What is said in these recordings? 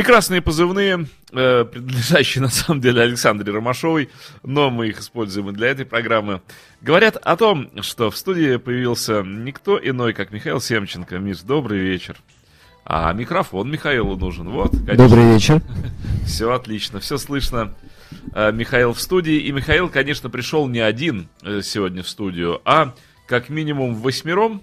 Прекрасные позывные, э, принадлежащие на самом деле Александре Ромашовой, но мы их используем и для этой программы. Говорят о том, что в студии появился никто иной, как Михаил Семченко. Миш, добрый вечер. А микрофон Михаилу нужен. Вот, конечно. Добрый вечер. Все отлично, все слышно. Э, Михаил в студии. И Михаил, конечно, пришел не один э, сегодня в студию, а как минимум восьмером.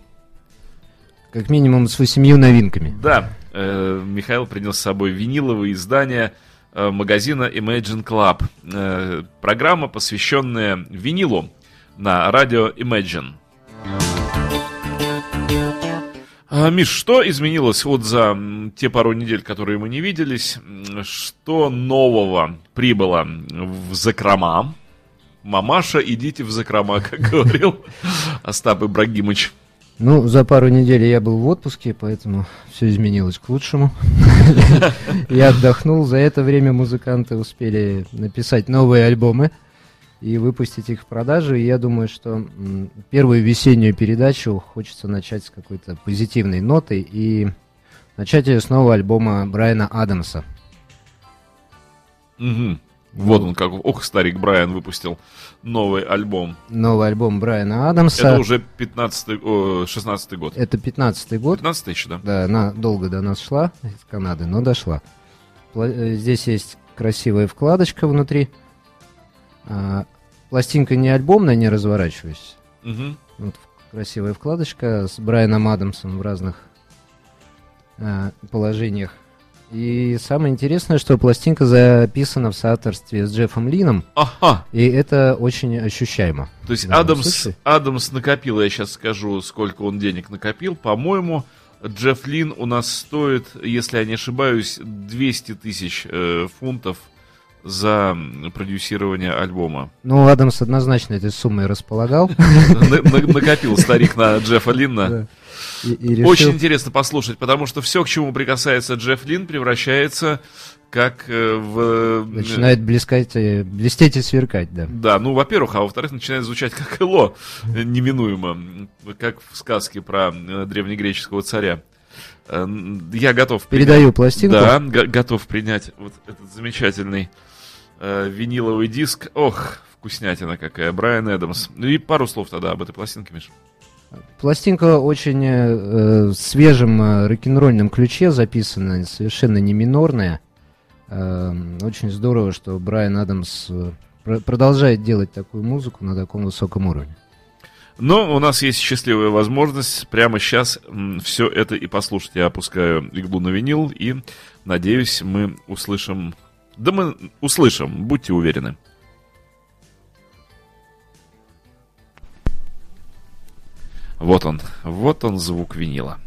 Как минимум с восемью новинками. Да, э, Михаил принес с собой виниловые издания э, магазина Imagine Club. Э, программа, посвященная винилу на радио Imagine. А, Миш, что изменилось вот за те пару недель, которые мы не виделись? Что нового прибыло в закрома? Мамаша, идите в закрома, как говорил Остап Ибрагимович. Ну, за пару недель я был в отпуске, поэтому все изменилось к лучшему. Я отдохнул. За это время музыканты успели написать новые альбомы и выпустить их в продажу. И я думаю, что первую весеннюю передачу хочется начать с какой-то позитивной ноты и начать ее с нового альбома Брайана Адамса. Вот он как, ох, старик Брайан выпустил новый альбом. Новый альбом Брайана Адамса. Это уже 15 о, 16 год. Это 15-й год. 15 еще, да? Да, она долго до нас шла из Канады, но дошла. Э, Здесь есть красивая вкладочка внутри. А, Пластинка не альбомная, не разворачиваюсь. Мгм. Вот красивая вкладочка с Брайаном Адамсом в разных а, положениях. И самое интересное, что пластинка записана в соавторстве с Джеффом Лином, Ага, и это очень ощущаемо. то есть Адамс, случае. Адамс накопил, я сейчас скажу, сколько он денег накопил. По-моему, Джефф Лин у нас стоит, если я не ошибаюсь, 200 тысяч э, фунтов за продюсирование альбома. Ну, Адамс однозначно этой суммой располагал. На- на- Накопил старик на Джеффа Линна. И- и решил- Очень интересно послушать, потому что все, к чему прикасается Джефф Лин, превращается как э, в... Начинает блескать, э, блестеть и сверкать, да. Да, ну, во-первых, а во-вторых, начинает звучать как Эло, э, неминуемо, как в сказке про э, древнегреческого царя. Э, Я готов принять- Передаю пластинку. Да, го- готов принять вот этот замечательный э, виниловый диск. Ох, вкуснятина какая, Брайан Эдамс. Ну и пару слов тогда об этой пластинке, Миш. Пластинка очень э, свежем э, рок-н-ролльном ключе записана, совершенно не минорная. Э, очень здорово, что Брайан Адамс э, пр- продолжает делать такую музыку на таком высоком уровне. Но у нас есть счастливая возможность прямо сейчас все это и послушать. Я опускаю иглу на винил и, надеюсь, мы услышим... Да мы услышим, будьте уверены. Вот он, вот он звук винила.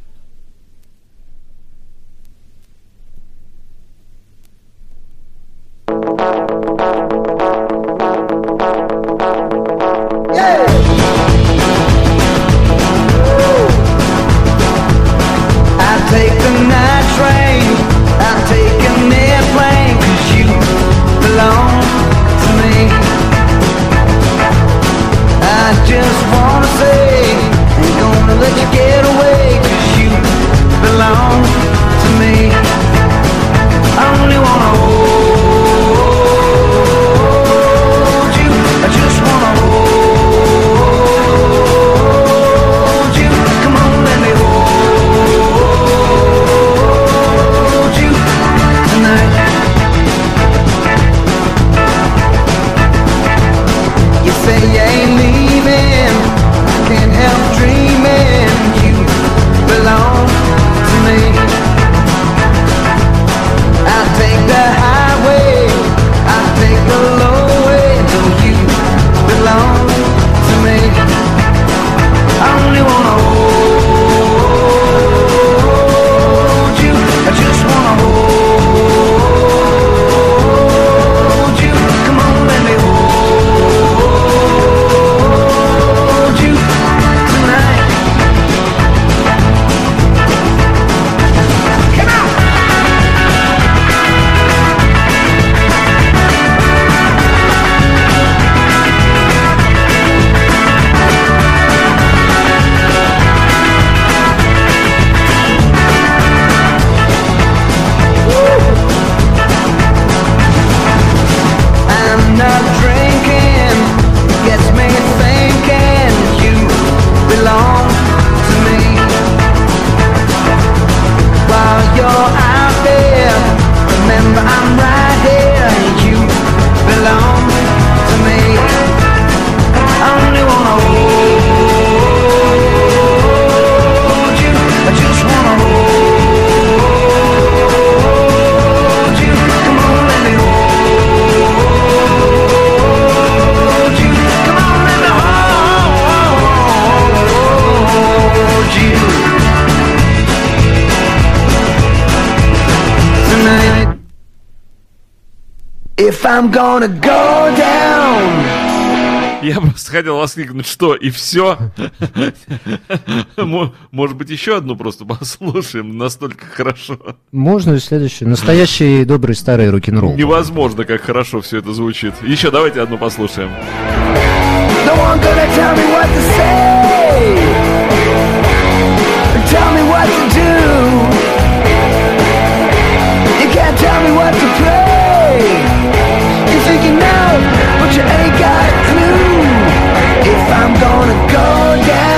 I'm gonna go down. Я просто хотел воскликнуть, что и все. Может быть, еще одну просто послушаем, настолько хорошо. Можно и следующее. Настоящий добрый старый рок-н-ролл. Невозможно, как хорошо все это звучит. Еще давайте одну послушаем. No one gonna tell me what to say. Tell me what to do. You can't tell me what to pray. You know, but you ain't got a clue. If I'm gonna go down,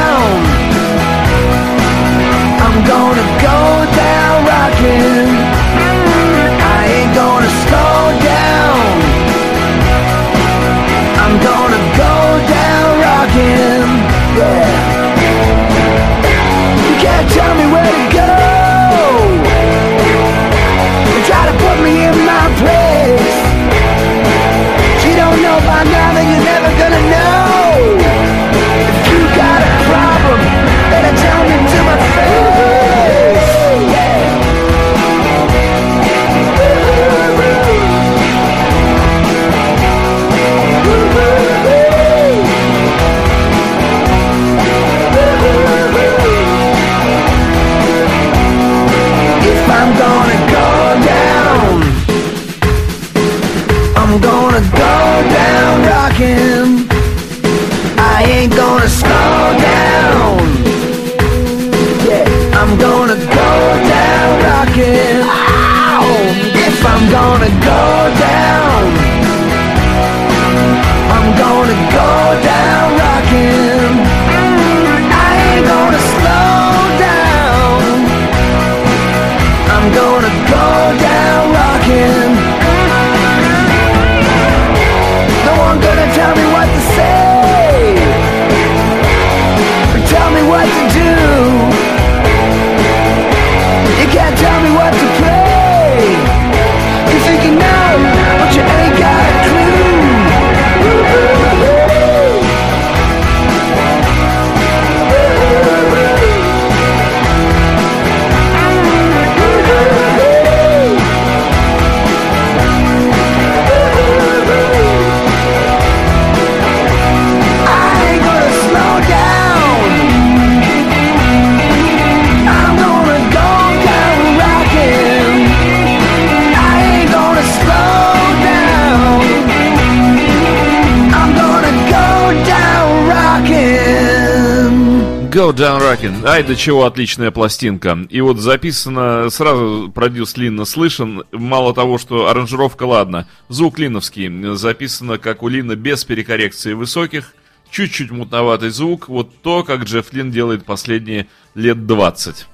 Ай, до чего отличная пластинка. И вот записано, сразу продюс Линна слышен. Мало того, что аранжировка, ладно. Звук линовский. Записано, как у Лина, без перекоррекции высоких. Чуть-чуть мутноватый звук. Вот то, как Джефф Лин делает последние лет 20.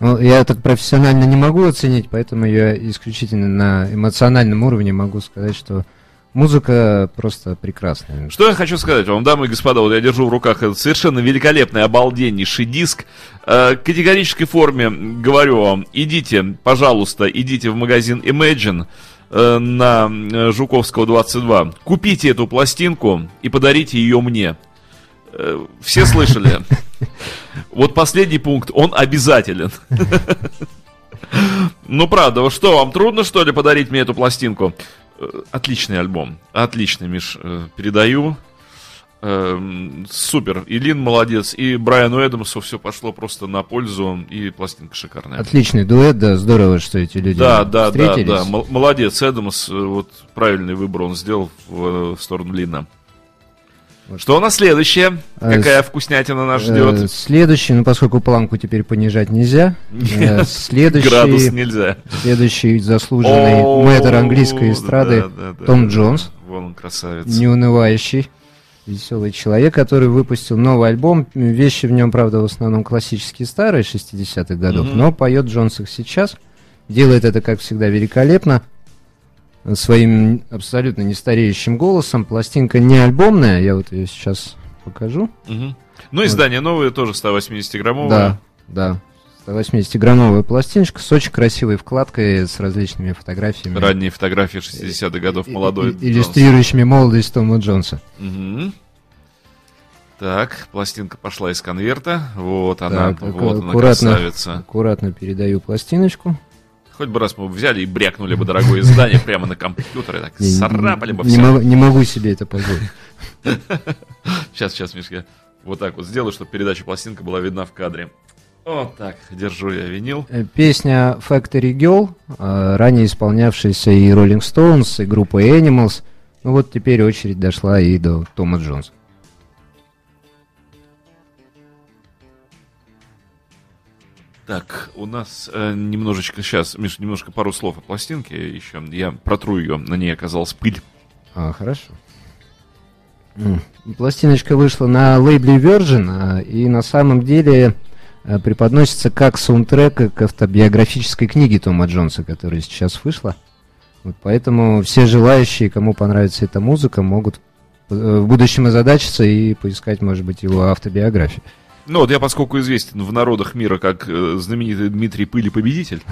Ну, я так профессионально не могу оценить, поэтому я исключительно на эмоциональном уровне могу сказать, что музыка просто прекрасная. Что я хочу сказать вам, дамы и господа, вот я держу в руках этот совершенно великолепный, обалденнейший диск. Э, в категорической форме говорю вам, идите, пожалуйста, идите в магазин Imagine э, на э, Жуковского 22. Купите эту пластинку и подарите ее мне. Э, Все слышали? Вот последний пункт, он обязателен. Ну, правда, что, вам трудно, что ли, подарить мне эту пластинку? Э, Отличный альбом. Отличный, Миш, э, передаю. Эм, Супер. И Лин молодец, и Брайану Эдамсу все пошло просто на пользу, и пластинка шикарная. Отличный дуэт, да, здорово, что эти люди Да, да, да, встретились. да. Мол- Молодец, Эдамс, э, вот правильный выбор он сделал в, в сторону Лина. Что у нас следующее? Э, Какая вкуснятина нас Э, ждет? Следующий, ну поскольку планку теперь понижать нельзя, э, следующий, Градус нельзя. следующий заслуженный О, мэтр английской эстрады да, да, да, Том да. Джонс, Вон он красавец. неунывающий, веселый человек, который выпустил новый альбом. Вещи в нем, правда, в основном классические старые, 60-х годов, Мгм. но поет Джонс их сейчас. Делает это, как всегда, великолепно. Своим абсолютно нестареющим голосом. Пластинка не альбомная, я вот ее сейчас покажу. Мгм. Ну, издание новое, тоже 180-граммовое. Да, да. 180-граммовая пластиночка с очень красивой вкладкой, с различными фотографиями. Ранние фотографии 60-х годов молодой. И- и- Иллюстрирующими молодость Тома Джонса. Джонс. Мгм. Так, пластинка пошла из конверта. Вот она, Так, вот она, аккуратно, красавица. аккуратно передаю пластиночку. Хоть бы раз мы взяли и брякнули бы дорогое издание прямо на компьютере, так царапали бы все. не могу себе это позволить. Сейчас, сейчас, Мишка, вот так вот сделаю, чтобы передача пластинка была видна в кадре. Вот так, держу я винил. Э, Песня Factory Girl, э, ранее исполнявшаяся и Rolling Stones, и группой Animals. Ну вот теперь очередь дошла и до Тома Джонса. Так, у нас э, немножечко сейчас, Миш, немножко пару слов о пластинке еще. Я протру ее, на ней оказалась пыль. А, хорошо. Пластиночка вышла на лейбле Virgin, а, и на самом деле э, преподносится как саундтрек к автобиографической книге Тома Джонса, которая сейчас вышла. Вот поэтому все желающие, кому понравится эта музыка, могут э, в будущем озадачиться и поискать, может быть, его автобиографию. Ну вот я, поскольку известен в народах мира как э, знаменитый Дмитрий Пыли победитель,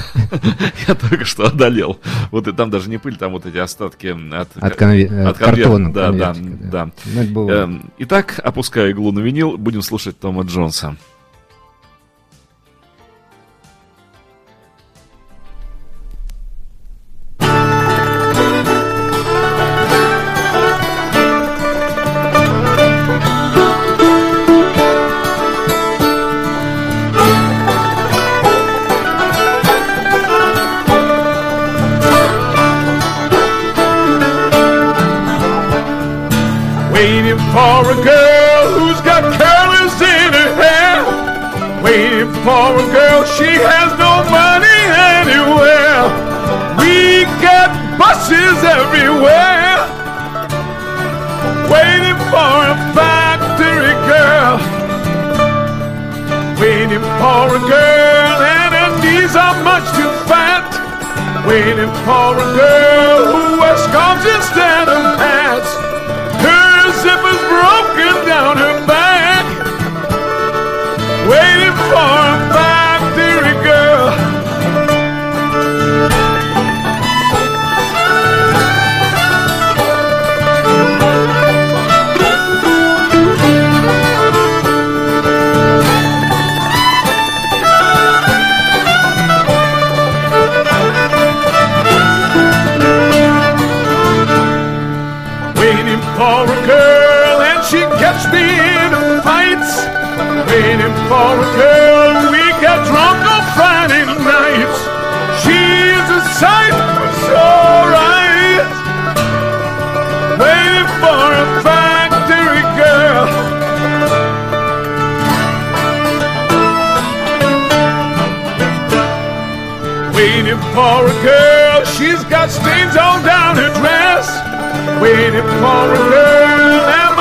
я только что одолел. Вот и там даже не пыль, там вот эти остатки от, конверта. картона. Да, да, да. Ну. Эм, Итак, опуская иглу на винил, будем слушать Тома Джонса. For a girl, we get drunk on Friday nights. She's a sight so right. Waiting for a factory girl. Waiting for a girl, she's got stains all down her dress. Waiting for a girl,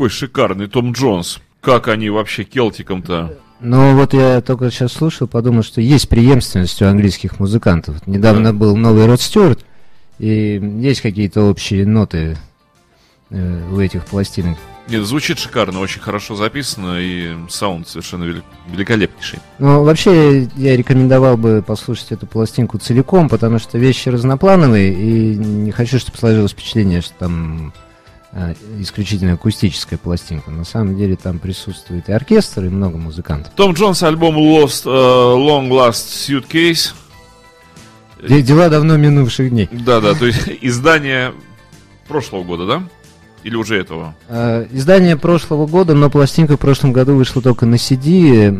Какой шикарный Том Джонс. Как они вообще келтиком-то? Ну вот я только сейчас слушал, подумал, что есть преемственность у английских музыкантов. Недавно был новый Род Стюарт, и есть какие-то общие ноты э, у этих пластинок. Нет, звучит шикарно, очень хорошо записано, и саунд совершенно вели- великолепнейший. Ну, вообще, я рекомендовал бы послушать эту пластинку целиком, потому что вещи разноплановые, и не хочу, чтобы сложилось впечатление, что там исключительно акустическая пластинка. На самом деле там присутствует и оркестр, и много музыкантов. Том Джонс, альбом Lost, э, Long Last Suitcase. Де- Дела давно минувших дней. Да-да, то есть издание прошлого года, да? Или уже этого? Э, Издание прошлого года, но пластинка в прошлом году вышла только на CD.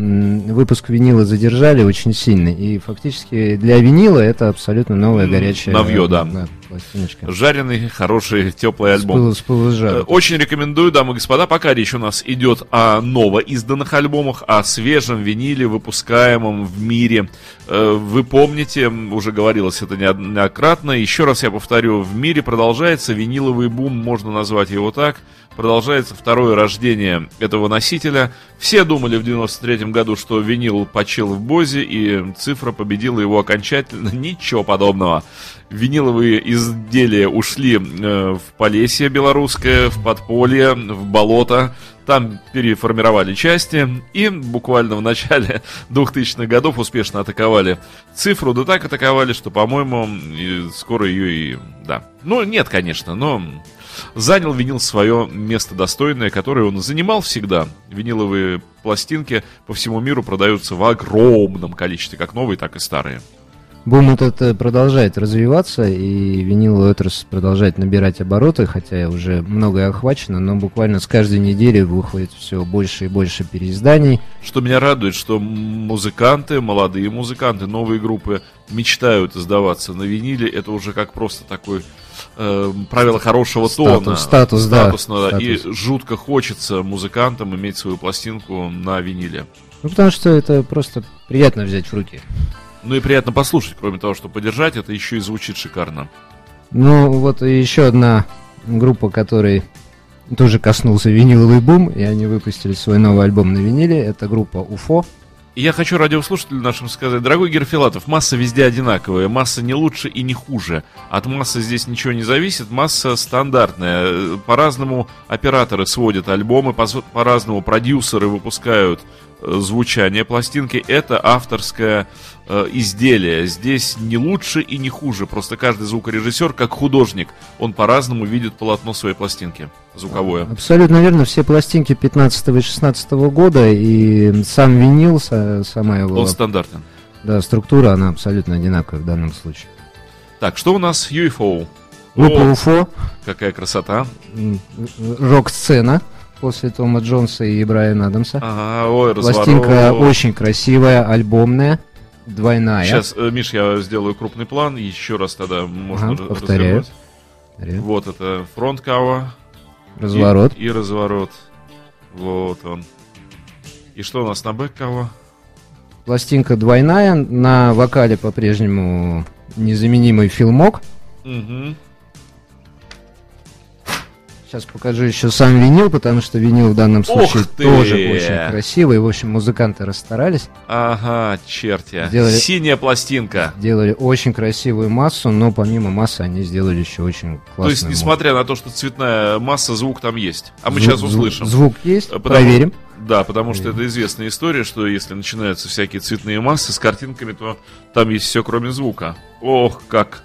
Выпуск винила задержали очень сильно. И фактически для винила это абсолютно новая горячая... новье, да. Пластиночка. Жареный, хороший, теплый альбом. с пылу с. Э, Очень рекомендую, дамы и господа, пока речь у нас идет о новоизданных альбомах, о свежем виниле, выпускаемом в мире. Э, Вы помните, уже говорилось это неоднократно, еще раз я повторю, в мире продолжается виниловый бум, можно назвать его так, продолжается второе рождение этого носителя. Все думали в 93 году, что винил почил в Бозе, и цифра победила его окончательно. Ничего подобного. Виниловые изделия ушли э, в Полесье белорусское, в подполье, в болото. Там переформировали части и буквально в начале 2000-х годов успешно атаковали цифру. Да так атаковали, что, по-моему, скоро ее и... Да. Ну, нет, конечно, но занял винил свое место достойное, которое он занимал всегда. Виниловые пластинки по всему миру продаются в огромном количестве, как новые, так и старые. Бум этот э, продолжает развиваться, и виниловая отрасль продолжает набирать обороты, хотя уже многое охвачено, но буквально с каждой недели выходит все больше и больше переизданий. Что меня радует, что музыканты, молодые музыканты, новые группы мечтают издаваться на виниле. Это уже как просто такой э, правило хорошего Статус, тона. статус, да, Статусно, да. И статус. жутко хочется музыкантам иметь свою пластинку на виниле. Ну, потому что это просто приятно взять в руки. Ну и приятно послушать, кроме того, что подержать, это еще и звучит шикарно. Ну, вот еще одна группа, которой тоже коснулся виниловый бум, и они выпустили свой новый альбом на виниле. Это группа Уфо. И я хочу радиослушателям нашим сказать, дорогой Герфилатов, масса везде одинаковая, масса не лучше и не хуже. От массы здесь ничего не зависит, масса стандартная. По-разному операторы сводят альбомы, по- по-разному продюсеры выпускают звучание пластинки. Это авторское э, изделие. Здесь не лучше и не хуже. Просто каждый звукорежиссер, как художник, он по-разному видит полотно своей пластинки звуковое. Абсолютно верно, все пластинки 15 и 16 года, и сам винил, са- сама его Он стандартен. да, структура, она абсолютно одинаковая в данном случае. Так, что у нас UFO? Группа Уфо, какая красота. рок-сцена после Тома Джонса и Брайана Адамса. Ага, ой, Пластинка очень красивая, альбомная, двойная. Сейчас, э, Миш, я сделаю крупный план, еще раз тогда можно Ага, повторяю. развернуть. Вот это фронт кава. Разворот. И, и разворот. Вот он. И что у нас на бэк кава? Пластинка двойная, на вокале по-прежнему незаменимый филмок. Мгм. Сейчас покажу еще сам винил, потому что винил в данном случае ты! тоже очень красивый. В общем, музыканты расстарались, Ага, черти. Сделали- Синяя пластинка. сделали очень красивую массу, но помимо массы они сделали еще очень классную То есть, несмотря на то, что цветная масса, звук там есть. А мы Звук- сейчас звук- услышим. Звук есть, Э, потому- проверим. Да, потому что это известная история, что если начинаются всякие цветные массы с картинками, то там есть все, кроме звука. Ох, как.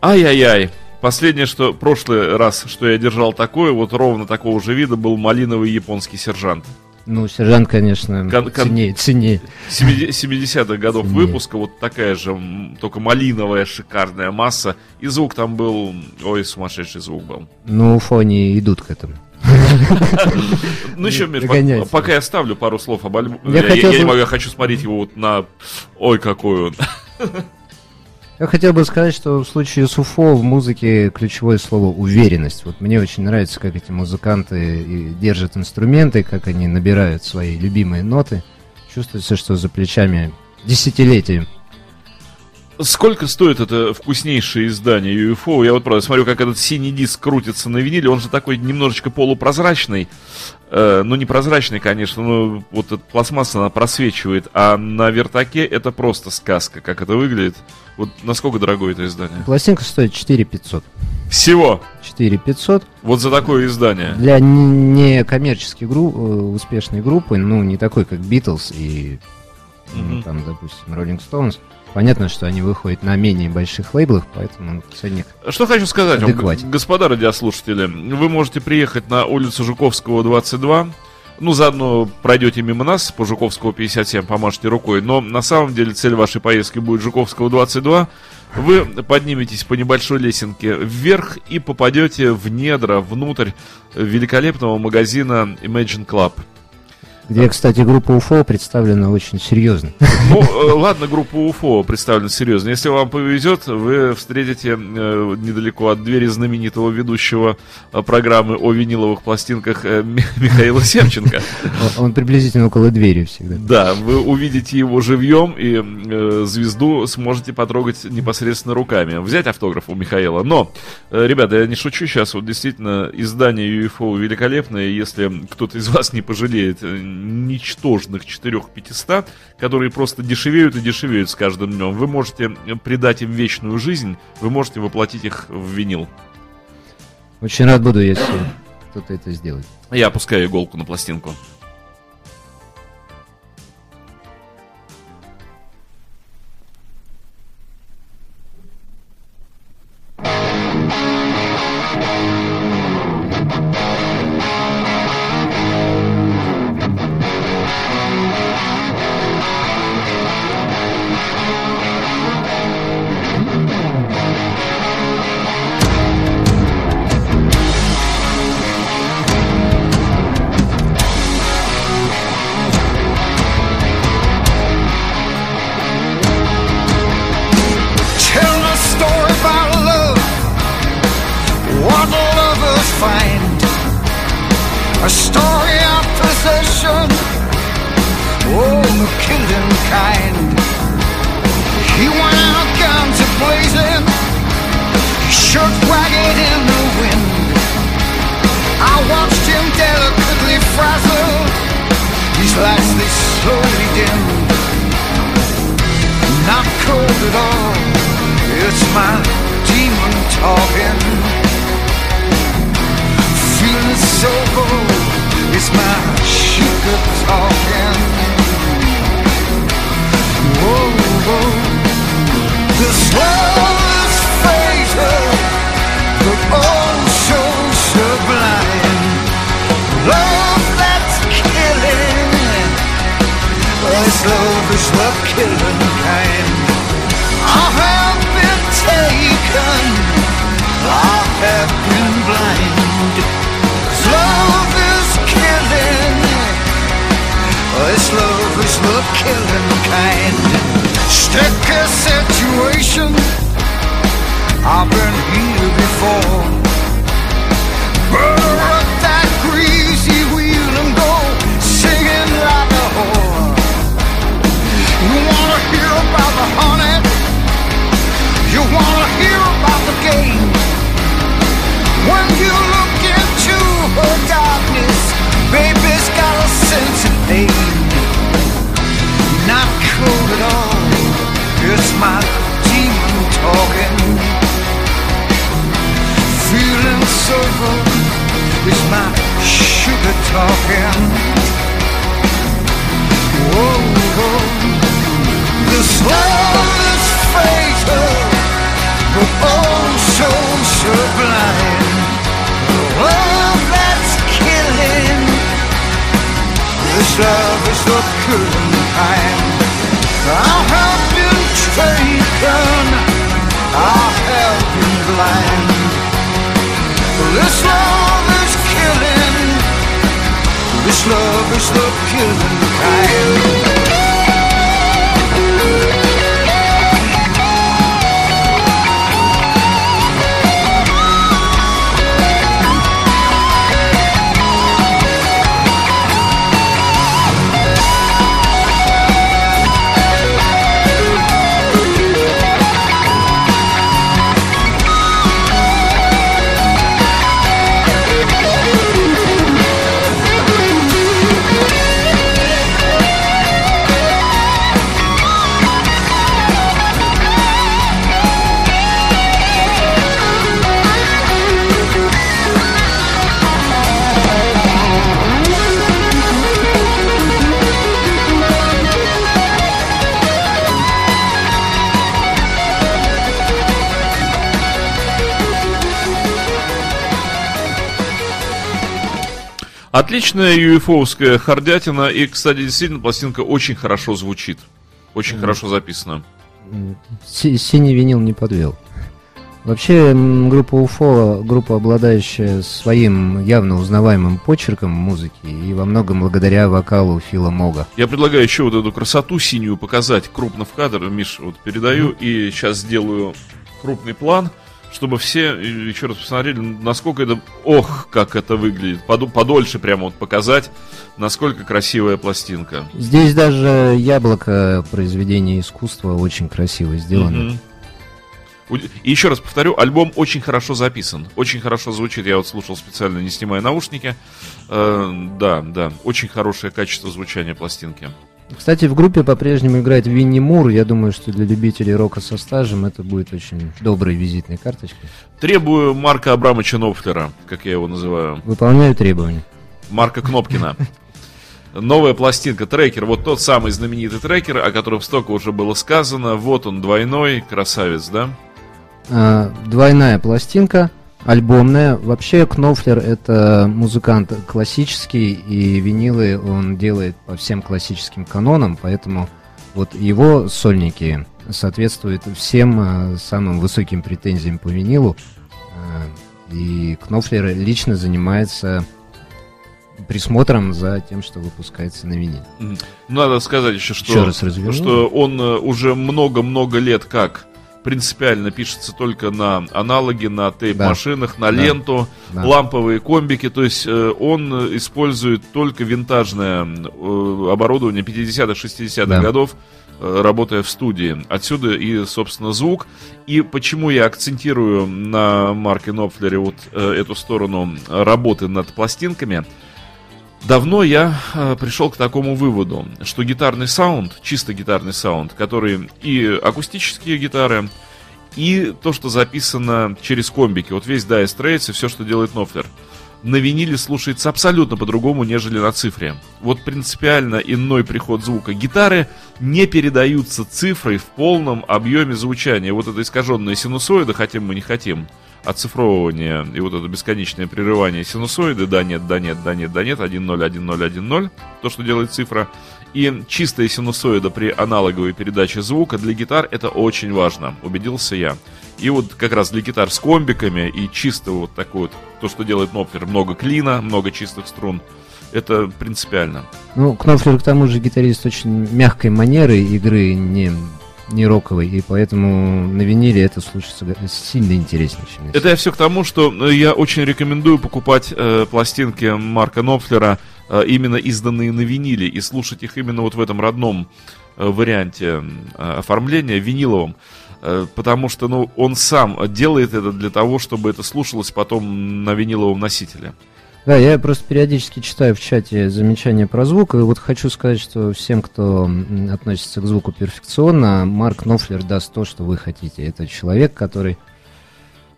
Ай-яй-яй. Последнее, что прошлый раз, что я держал такое, вот ровно такого же вида, был малиновый японский сержант. Ну, сержант, конечно, Кон- кон- ценнее, ценнее. 70-х годов Ценнее. выпуска, вот такая же, только малиновая шикарная масса. И звук там был, ой, сумасшедший звук был. Ну, Уфо они идут к этому. Ну еще, Миш, пока я ставлю пару слов об альбоме. Я не могу, я хочу смотреть его вот на... Ой, какой он. Я хотел бы сказать, что в случае с Уфо в музыке ключевое слово уверенность. Вот мне очень нравится, как эти музыканты и держат инструменты, как они набирают свои любимые ноты. Чувствуется, что за плечами десятилетия. Сколько стоит это вкуснейшее издание UFO? Я вот правда смотрю, как этот синий диск крутится на виниле. Он же такой немножечко полупрозрачный. Э, ну, не прозрачный, конечно, но вот эта пластмасса, она просвечивает. А на вертаке это просто сказка, как это выглядит. Вот насколько дорогое это издание? Пластинка стоит 4 500. Всего! 4 500. Вот за такое издание. Для н- некоммерческой гру- э, успешной группы, ну, не такой, как Beatles и, ну, Мгм. там, допустим, Rolling Stones, понятно, что они выходят на менее больших лейблах, поэтому ценник Что хочу сказать вам, Адекватен. господа радиослушатели. Вы можете приехать на улицу Жуковского, 22. Ну, заодно пройдете мимо нас по Жуковского 57, помашете рукой. Но на самом деле цель вашей поездки будет Жуковского 22. Вы подниметесь по небольшой лесенке вверх и попадете в недра, внутрь великолепного магазина Imagine Club. Где, кстати, группа УФО представлена очень серьезно. Ну, э, ладно, группа УФО представлена серьезно. Если вам повезет, вы встретите э, недалеко от двери знаменитого ведущего э, программы о виниловых пластинках Ми- Михаила Семченко. Он приблизительно около двери всегда. Да, вы увидите его живьем и звезду сможете потрогать непосредственно руками. Взять автограф у Михаила. Но, ребята, я не шучу сейчас. Вот действительно, издание UFO великолепное. Если кто-то из вас не пожалеет ничтожных 4-500, которые просто дешевеют и дешевеют с каждым днем, вы можете придать им вечную жизнь, вы можете воплотить их в винил. Очень рад буду, если кто-то это сделает. Я опускаю иголку на пластинку. This love is the killing kind. Sticky situation. I've been here before. Burn up that greasy wheel and go singing like a whore. You wanna hear about the honey? You wanna hear about the game? When you look into her darkness, baby's got a sense of pain. At all. It's my demon talking. Feeling so good. It's my sugar talking. Whoa, whoa. This love is fatal, but oh so sublime. Love that's killing. This love is the killing kind. I have been taken. I have been blind. This love is killing. This love is the killing kind. Отличная юэфоуская хардятина. И, кстати, действительно, пластинка очень хорошо звучит. Очень хорошо записана. Синий винил не подвел. Вообще, группа УФО, группа, обладающая своим явно узнаваемым почерком музыки, и во многом благодаря вокалу Фила Мога. Я предлагаю еще вот эту красоту синюю показать крупно в кадр. Миш, вот передаю и сейчас сделаю крупный план, чтобы все еще раз посмотрели, насколько это... Ох, как это выглядит. Подольше прямо вот показать, насколько красивая пластинка. Здесь даже яблоко произведения искусства очень красиво сделано. Уд- И еще раз повторю, альбом очень хорошо записан, очень хорошо звучит. Я вот слушал специально, не снимая наушники. Э, да, да, очень хорошее качество звучания пластинки. Кстати, в группе по-прежнему играет Винни Мур. Я думаю, что для любителей рока со стажем это будет очень доброй визитной карточкой. Требую Марка Абрамовича Нопфлера, как я его называю. Выполняю требования. Марка Кнопкина. Новая пластинка, трекер, вот тот самый знаменитый трекер, о котором столько уже было сказано. Вот он, двойной, красавец, да? А, двойная пластинка, альбомная. Вообще Кнофлер это музыкант классический, и винилы он делает по всем классическим канонам, поэтому вот его сольники соответствуют всем а, самым высоким претензиям по винилу. А, и Кнофлер лично занимается присмотром за тем, что выпускается на виниле. Мгм. Надо сказать еще, что, Еще раз разверну. что он э, уже много-много лет как принципиально пишется только на аналоги, на тейп-машинах, на Да. ленту, Да. ламповые комбики. То есть э, он использует только винтажное э, оборудование 50-х, 60-х Да. годов, э, работая в студии. Отсюда и, собственно, звук. И почему я акцентирую на Марке Нопфлере вот эту сторону работы над пластинками – Давно я э, пришел к такому выводу, что гитарный саунд, чисто гитарный саунд, который и акустические гитары, и то, что записано через комбики, вот весь Dire Straits и все, что делает Нофлер, на виниле слушается абсолютно по-другому, нежели на цифре. Вот принципиально иной приход звука. Гитары не передаются цифрой в полном объеме звучания. Вот это искаженная синусоида, хотим мы не хотим, оцифровывание и вот это бесконечное прерывание синусоиды, да, нет, да, нет, да, нет, да, нет, 1, 0, 1, 0, 1, 0, то, что делает цифра, и чистая синусоида при аналоговой передаче звука для гитар это очень важно, убедился я. И вот как раз для гитар с комбиками и чисто вот такой вот, то, что делает Нопфер, много клина, много чистых струн, это принципиально. Ну, Кнофлер, к тому же, гитарист очень мягкой манеры игры, не, не роковой, и поэтому на виниле это слушается сильно интереснее, чем Это я все к тому, что э, я очень рекомендую покупать э, пластинки Марка Нопфлера, э, именно изданные на виниле, и слушать их именно вот в этом родном э, варианте э, оформления, виниловом. Э, Потому что ну, он сам делает это для того, чтобы это слушалось потом на виниловом носителе. Да, я просто периодически читаю в чате замечания про звук, и вот хочу сказать, что всем, кто относится к звуку перфекционно, Марк Нофлер даст то, что вы хотите. Это человек, который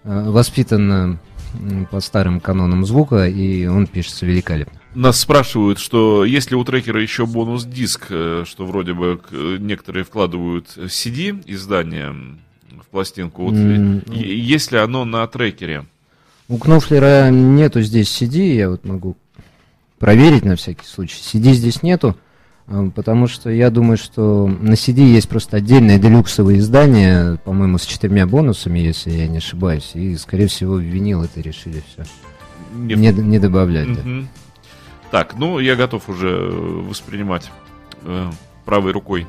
э, воспитан э, по старым канонам звука, и он пишется великолепно. Нас спрашивают, что есть ли у трекера еще бонус-диск, э, что вроде бы некоторые вкладывают CD издание в пластинку. Вот, е- есть ли оно на трекере? У Кнофлера нету здесь CD, я вот могу проверить на всякий случай. CD здесь нету, э, потому что я думаю, что на CD есть просто отдельное делюксовое издание, по-моему, с четырьмя бонусами, если я не ошибаюсь, и, скорее всего, винил это решили все. Не Не, не добавлять. да. Мгм. Так, ну я готов уже э, воспринимать э, правой рукой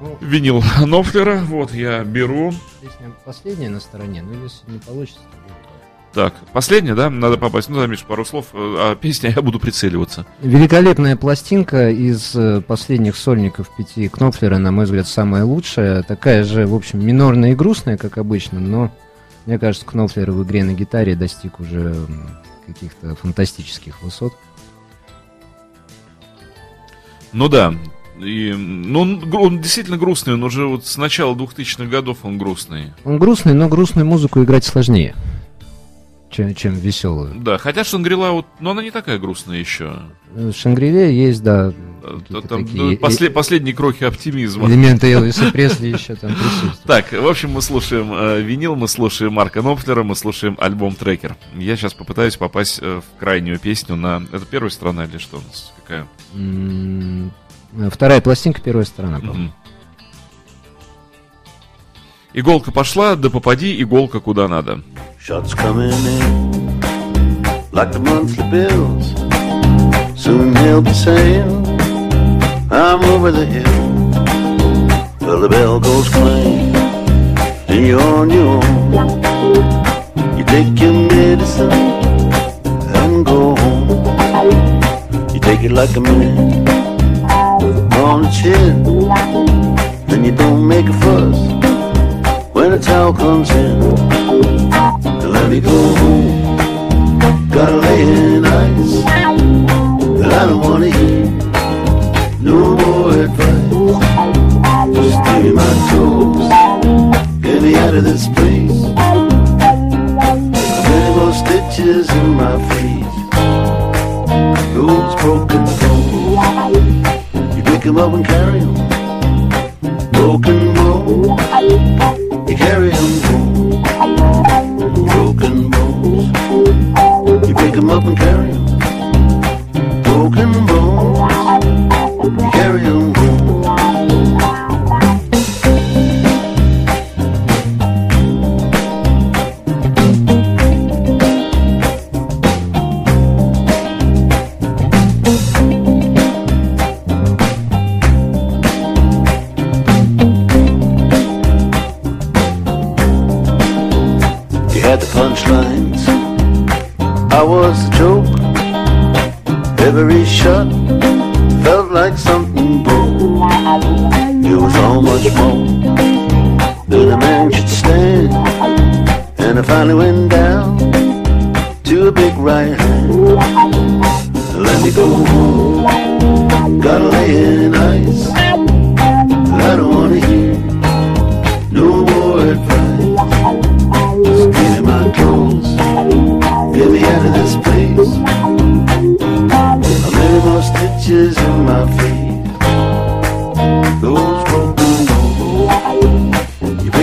Ну. винил Нофлера. Вот я беру. Песня последняя на стороне, но если не получится, то. Так, последняя, да? Надо попасть. Ну, да, Миш, пару слов. э, А песня я буду прицеливаться. Великолепная пластинка из э, последних сольников пяти Кнопфлера, на мой взгляд, самая лучшая. Такая же, в общем, минорная и грустная, как обычно, но мне кажется, Кнопфлер в игре на гитаре достиг уже каких-то фантастических высот. Ну да. И, ну, он, он действительно грустный, он уже вот с начала 2000-х годов он грустный. Он грустный, но грустную музыку играть сложнее, чем, чем веселую. Да, хотя Шангрила, вот, но она не такая грустная еще. В Шангриле есть, да, Э, Там такие э, после- последние крохи оптимизма. элементы Элвиса Пресли еще там присутствуют. Так, в общем, мы слушаем э, винил, мы слушаем Марка Нопфлера, мы слушаем альбом Трекер. Я сейчас попытаюсь попасть э, в крайнюю песню на... Это первая страна или что у нас? Какая? Вторая пластинка, первая сторона, по-моему. Мгм. Иголка пошла, да попади иголка куда надо. Then you don't make a fuss the towel comes in. Now let me go home. Gotta lay in ice. But I don't wanna hear no more advice. Just give me my toes. Get me out of this place. Many more stitches in my face. Those broken bones. You pick 'em up and carry 'em. Broken. You carry 'em home. Broken bones. You pick 'em up and carry 'em.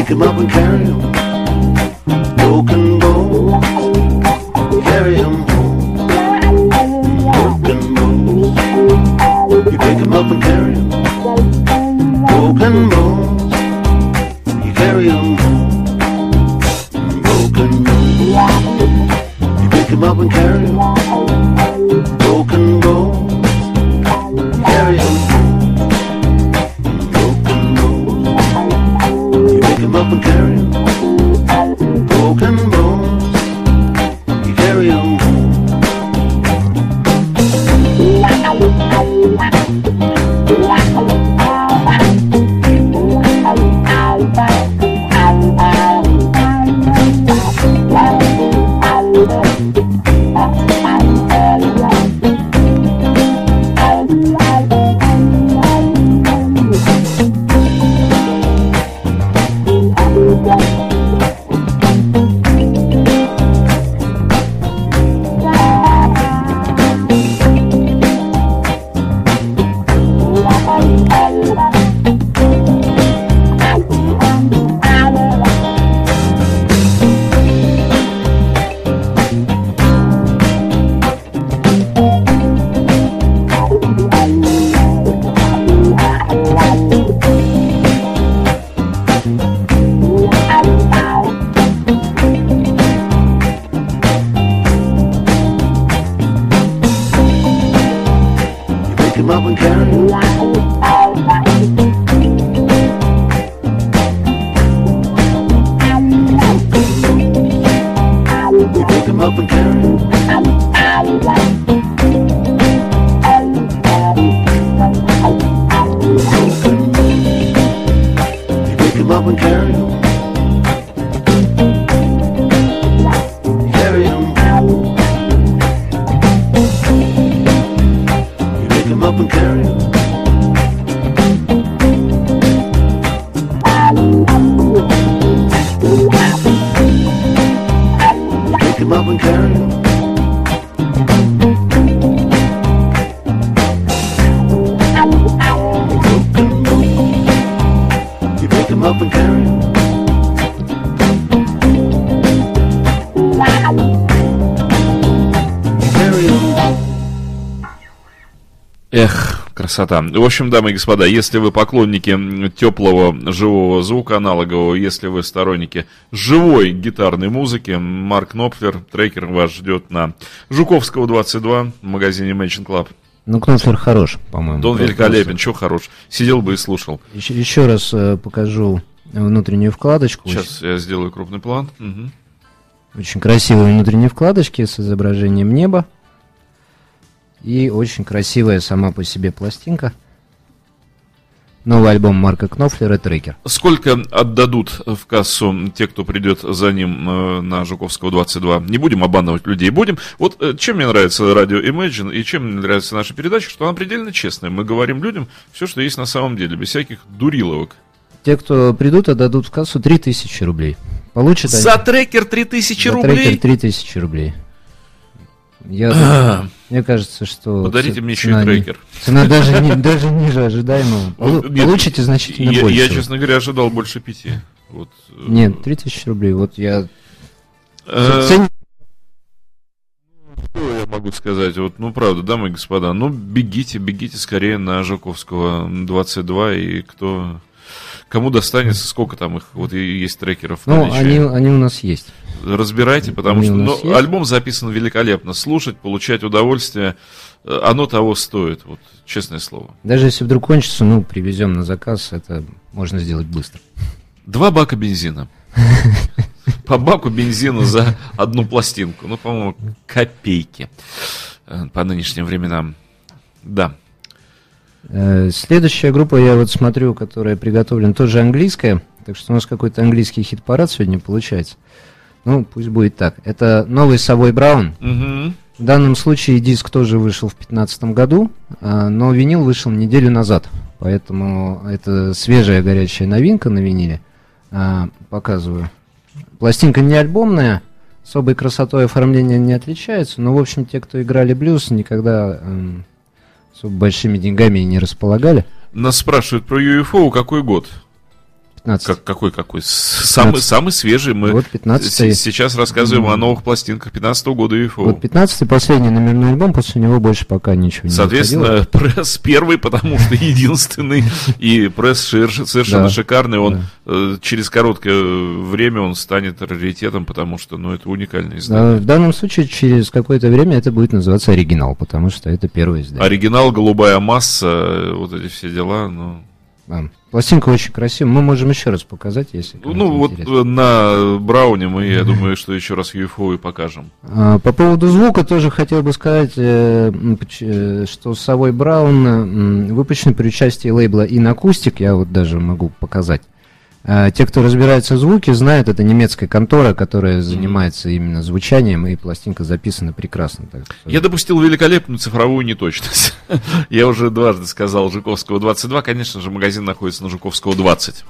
Pick 'em up and carry 'em. Эх, красота. В общем, дамы и господа, если вы поклонники теплого живого звука аналогового, если вы сторонники живой гитарной музыки, Марк Нопфлер, трекер вас ждет на Жуковского 22 в магазине Mansion Club. Ну, Кнофлер хорош, по-моему. Да он Просто- великолепен, что хорош. Сидел бы и слушал. Еще, еще раз э, покажу внутреннюю вкладочку. Сейчас я сделаю крупный план. Мгм. Очень красивые внутренние вкладочки с изображением неба. И очень красивая сама по себе пластинка. Новый альбом Марка Кнофлера «Трекер». Сколько отдадут в кассу те, кто придет за ним э, на Жуковского 22? Не будем обманывать людей, будем. Вот э, чем мне нравится радио Imagine и чем мне нравится наша передача, что она предельно честная. Мы говорим людям все, что есть на самом деле, без всяких дуриловок. Те, кто придут, отдадут в кассу 3000 рублей. Получат они- За трекер 3000 за рублей? трекер 3000 рублей. Я, мне кажется, что... Подарите мне еще и трекер. Цена даже, не- даже ниже ожидаемого. Нет, Получите значительно я, больше. Я, честно говоря, ожидал больше пяти. Вот, э, Нет, 3000 рублей. Вот я... э, цен- Что я могу сказать? Вот, ну, правда, дамы и господа, ну, бегите, бегите скорее на Жуковского 22, и кто... Кому достанется, сколько там их, вот и есть трекеров Ну, они, они у нас есть. Разбирайте, потому они что ну, есть. альбом записан великолепно. Слушать, получать удовольствие, э, оно того стоит, вот, честное слово. Даже если вдруг кончится, ну, привезем на заказ, это можно сделать быстро. Два бака бензина. По баку бензина за одну пластинку. Ну, по-моему, копейки э, по нынешним временам. Да. Э, Следующая группа, я вот смотрю, которая приготовлена, тоже английская. Так что у нас какой-то английский хит-парад сегодня получается. Ну, пусть будет так. Это новый Совой Браун. Мгм. В данном случае диск тоже вышел в 2015 году, а, но винил вышел неделю назад. Поэтому это свежая горячая новинка на виниле. А, Показываю. Пластинка не альбомная, особой красотой оформления не отличается, но, в общем, те, кто играли блюз, никогда эм, особо большими деньгами не располагали. Нас спрашивают про UFO, какой год? 15. Как, какой, какой? С- Самый, 15. самый свежий. Мы Вот 15 с- сейчас рассказываем о новых пластинках 15 года UFO. Вот 15 последний номерной альбом, после него больше пока ничего не выходило. Соответственно, пресс первый, потому что единственный, и пресс совершенно шикарный. Он э, через короткое время он станет раритетом, потому что, ну, это уникальное издание. В данном случае через какое-то время это будет называться оригинал, потому что это первое издание. Оригинал, голубая масса, э, вот эти все дела, ну... Пластинка очень красивая. Мы можем еще раз показать, если Ну, вот интересно. э, на Брауне мы, я думаю, что еще раз UFO и покажем. А, По поводу звука тоже хотел бы сказать, э, э, что Совой Браун выпущен при участии лейбла Inacustic, я вот даже могу показать. А, Те, кто разбирается в звуке, знают, это немецкая контора, которая занимается именно звучанием, и пластинка записана прекрасно. так Я допустил великолепную цифровую неточность. Я уже дважды сказал Жуковского 22. Конечно же, магазин находится на Жуковского 20.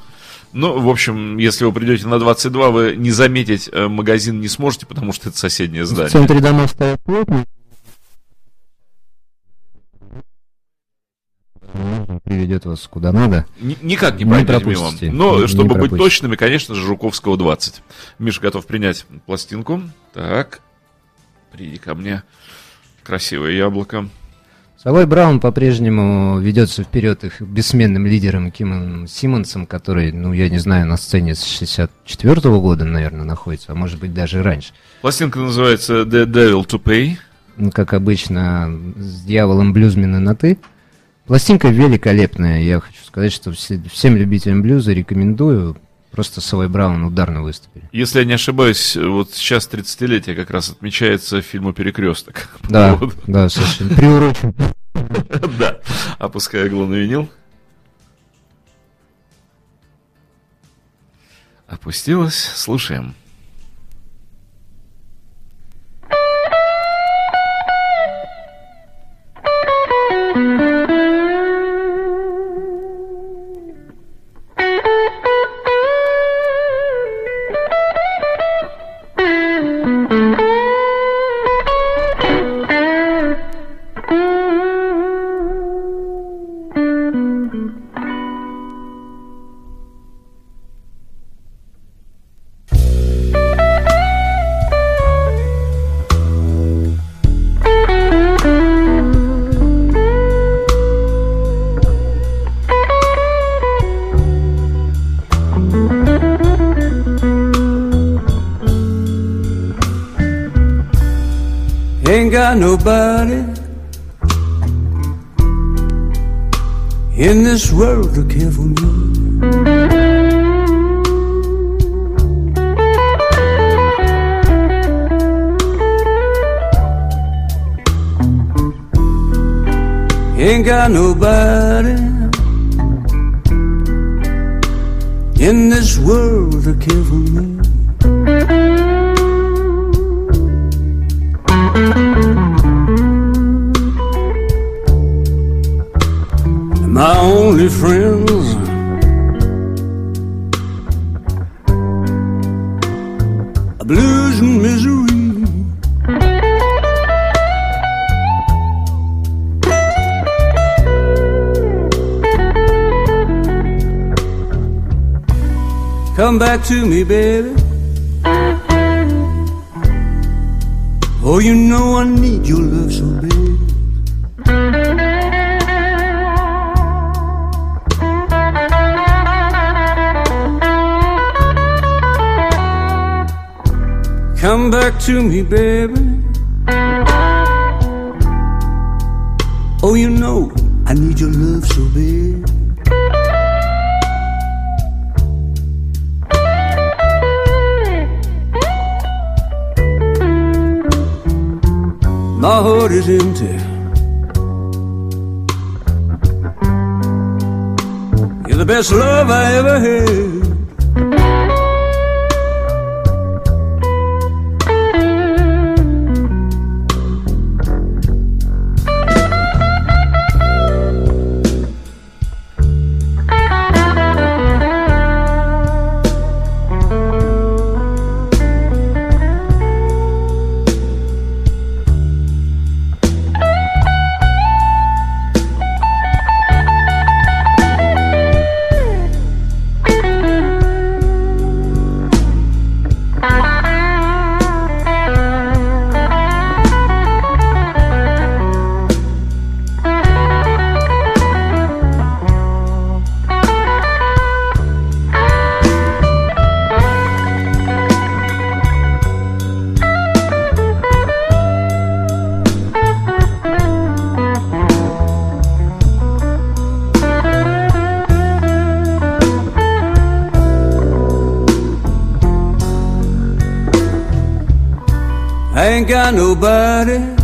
Ну, в общем, если вы придете на 22, вы не заметить э, магазин не сможете, потому что это соседнее В здание. центре дома стоят плотно. Приведет вас куда надо. Ни- Никак не пройдете мимо. Но, Не- чтобы не быть пропустите. точными, конечно же, Жуковского 20. Миша готов принять пластинку. Так. Приди ко мне. Красивое яблоко. Совой Браун по-прежнему ведется вперед их бессменным лидером Кимом Симмонсом, который, ну, я не знаю, на сцене с 64 года, наверное, находится, а может быть даже раньше. Пластинка называется The Devil to Pay. Ну, как обычно, с дьяволом блюзмена на «ты». Пластинка великолепная. Я хочу сказать, что все- всем любителям блюза рекомендую. Просто Совой Браун ударно выступили. Если я не ошибаюсь, вот сейчас 30-летие как раз отмечается фильму «Перекресток». Да, Вот. да, совершенно. Приурочен. Да. Опускаю иглу на винил. Опустилась. Слушаем. Nobody in this world to care for me. Ain't got nobody in this world to care for me. My only friends blues and misery. Come back to me, baby. Oh, you know I need your love so bad. Come back to me, baby. Oh, you know I need your love so bad. My heart is empty. You're the best love I ever had. Nobody.